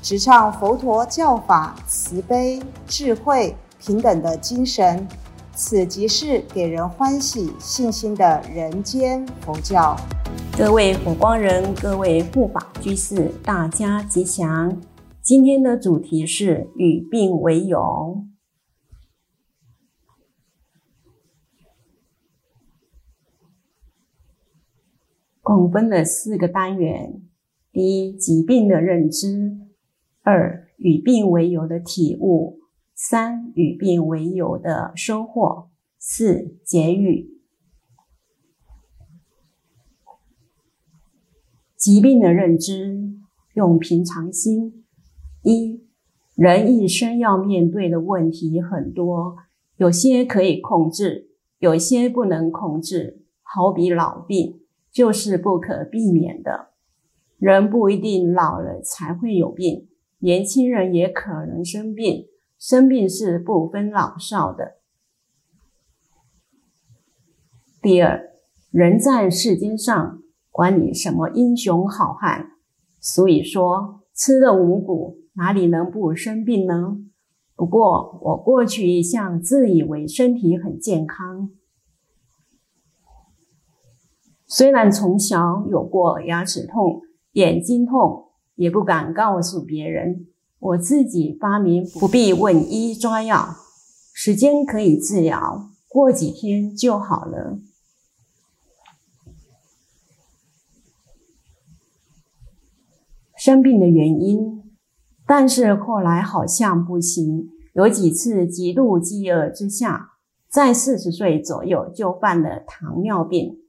直唱佛陀教法慈悲、智慧、平等的精神。此即是给人欢喜、信心的人间佛教。各位火光人，各位护法居士，大家吉祥。今天的主题是与病为友。共分了四个单元：第一，疾病的认知；二，与病为友的体悟；三，与病为友的收获；四，结语。疾病的认知，用平常心。一，人一生要面对的问题很多，有些可以控制，有些不能控制，好比老病。就是不可避免的。人不一定老了才会有病，年轻人也可能生病。生病是不分老少的。第二，人在世间上，管你什么英雄好汉，所以说吃了五谷，哪里能不生病呢？不过我过去一向自以为身体很健康。虽然从小有过牙齿痛、眼睛痛，也不敢告诉别人。我自己发明不必问医抓药，时间可以治疗，过几天就好了。生病的原因，但是后来好像不行，有几次极度饥饿之下，在四十岁左右就犯了糖尿病。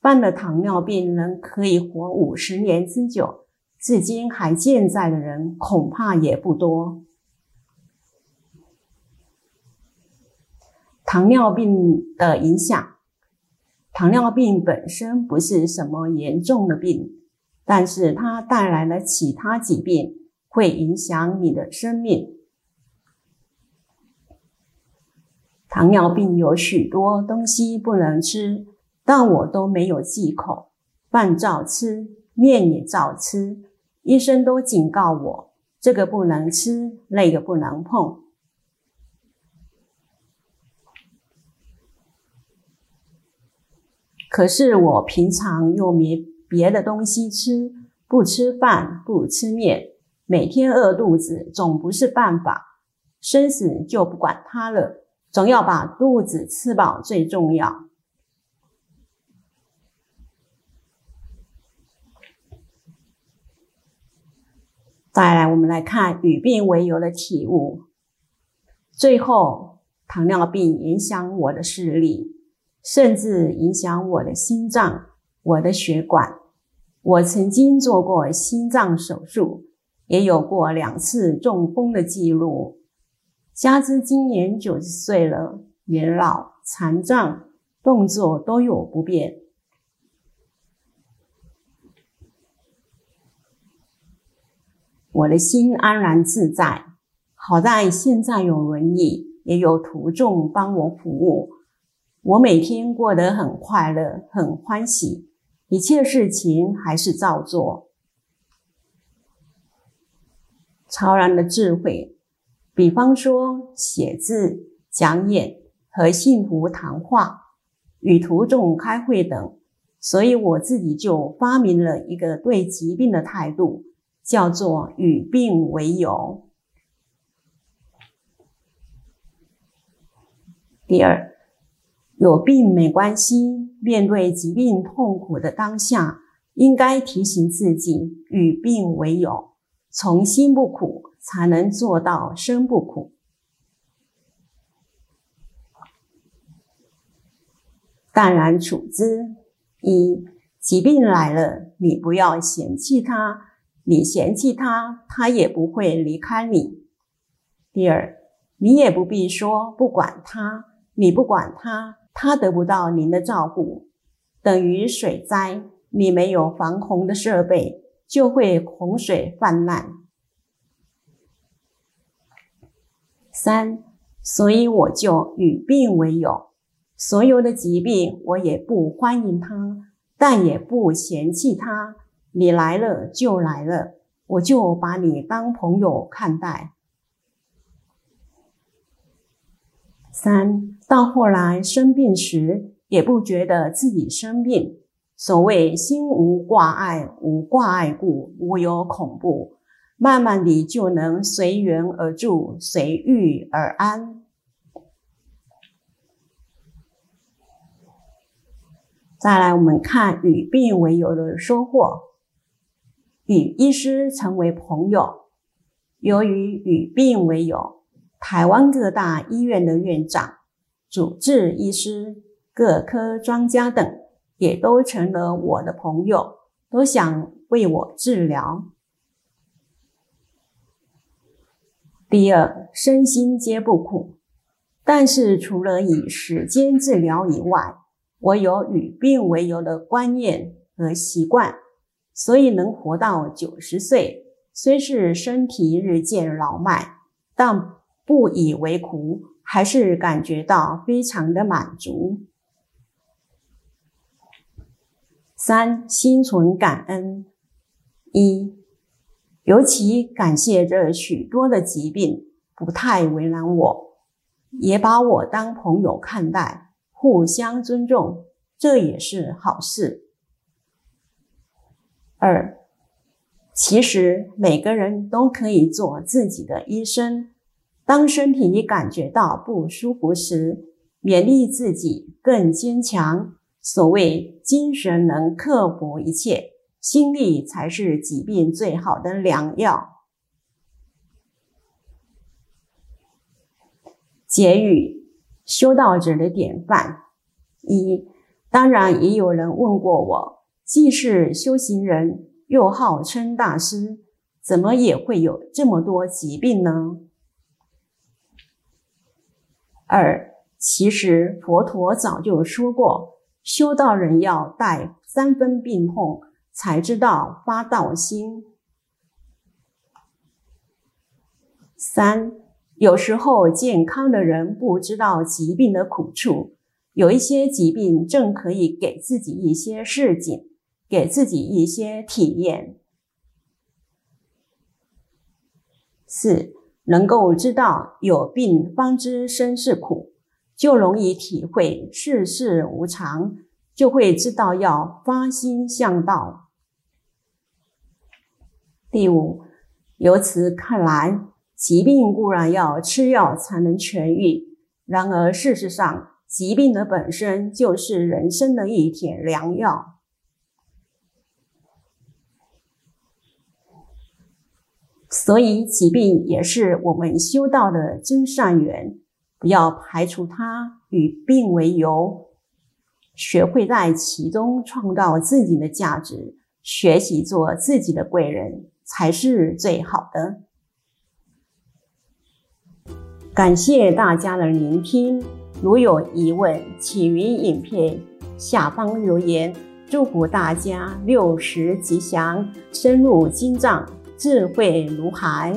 犯了糖尿病人可以活五十年之久，至今还健在的人恐怕也不多。糖尿病的影响，糖尿病本身不是什么严重的病，但是它带来了其他疾病，会影响你的生命。糖尿病有许多东西不能吃。但我都没有忌口，饭照吃，面也照吃。医生都警告我，这个不能吃，那个不能碰。可是我平常又没别的东西吃，不吃饭，不吃面，每天饿肚子总不是办法。生死就不管它了，总要把肚子吃饱最重要。再来，我们来看与病为由的体悟。最后，糖尿病影响我的视力，甚至影响我的心脏、我的血管。我曾经做过心脏手术，也有过两次中风的记录。加之今年九十岁了，年老残障，动作都有不便。我的心安然自在，好在现在有轮椅，也有徒众帮我服务，我每天过得很快乐，很欢喜，一切事情还是照做。超然的智慧，比方说写字、讲演和信徒谈话、与徒众开会等，所以我自己就发明了一个对疾病的态度。叫做与病为友。第二，有病没关系。面对疾病痛苦的当下，应该提醒自己与病为友，从心不苦，才能做到身不苦。淡然处之。一疾病来了，你不要嫌弃它。你嫌弃他，他也不会离开你。第二，你也不必说不管他，你不管他，他得不到您的照顾，等于水灾，你没有防洪的设备，就会洪水泛滥。三，所以我就与病为友，所有的疾病我也不欢迎他，但也不嫌弃他。你来了就来了，我就把你当朋友看待。三到后来生病时，也不觉得自己生病。所谓心无挂碍，无挂碍故，无有恐怖。慢慢地就能随缘而住，随遇而安。再来，我们看与病为友的收获。与医师成为朋友，由于与病为友，台湾各大医院的院长、主治医师、各科专家等，也都成了我的朋友，都想为我治疗。第二，身心皆不苦，但是除了以时间治疗以外，我有与病为友的观念和习惯。所以能活到九十岁，虽是身体日渐老迈，但不以为苦，还是感觉到非常的满足。三心存感恩，一尤其感谢这许多的疾病不太为难我，也把我当朋友看待，互相尊重，这也是好事。二，其实每个人都可以做自己的医生。当身体感觉到不舒服时，勉励自己更坚强。所谓精神能克服一切，心力才是疾病最好的良药。结语：修道者的典范。一，当然也有人问过我。既是修行人，又号称大师，怎么也会有这么多疾病呢？二，其实佛陀早就说过，修道人要带三分病痛，才知道发道心。三，有时候健康的人不知道疾病的苦处，有一些疾病正可以给自己一些示警。给自己一些体验。四，能够知道有病方知身是苦，就容易体会世事无常，就会知道要发心向道。第五，由此看来，疾病固然要吃药才能痊愈，然而事实上，疾病的本身就是人生的一帖良药。所以，疾病也是我们修道的真善缘，不要排除它，与病为友，学会在其中创造自己的价值，学习做自己的贵人，才是最好的。感谢大家的聆听，如有疑问，请于影片下方留言。祝福大家六十吉祥，深入经藏。智慧如海。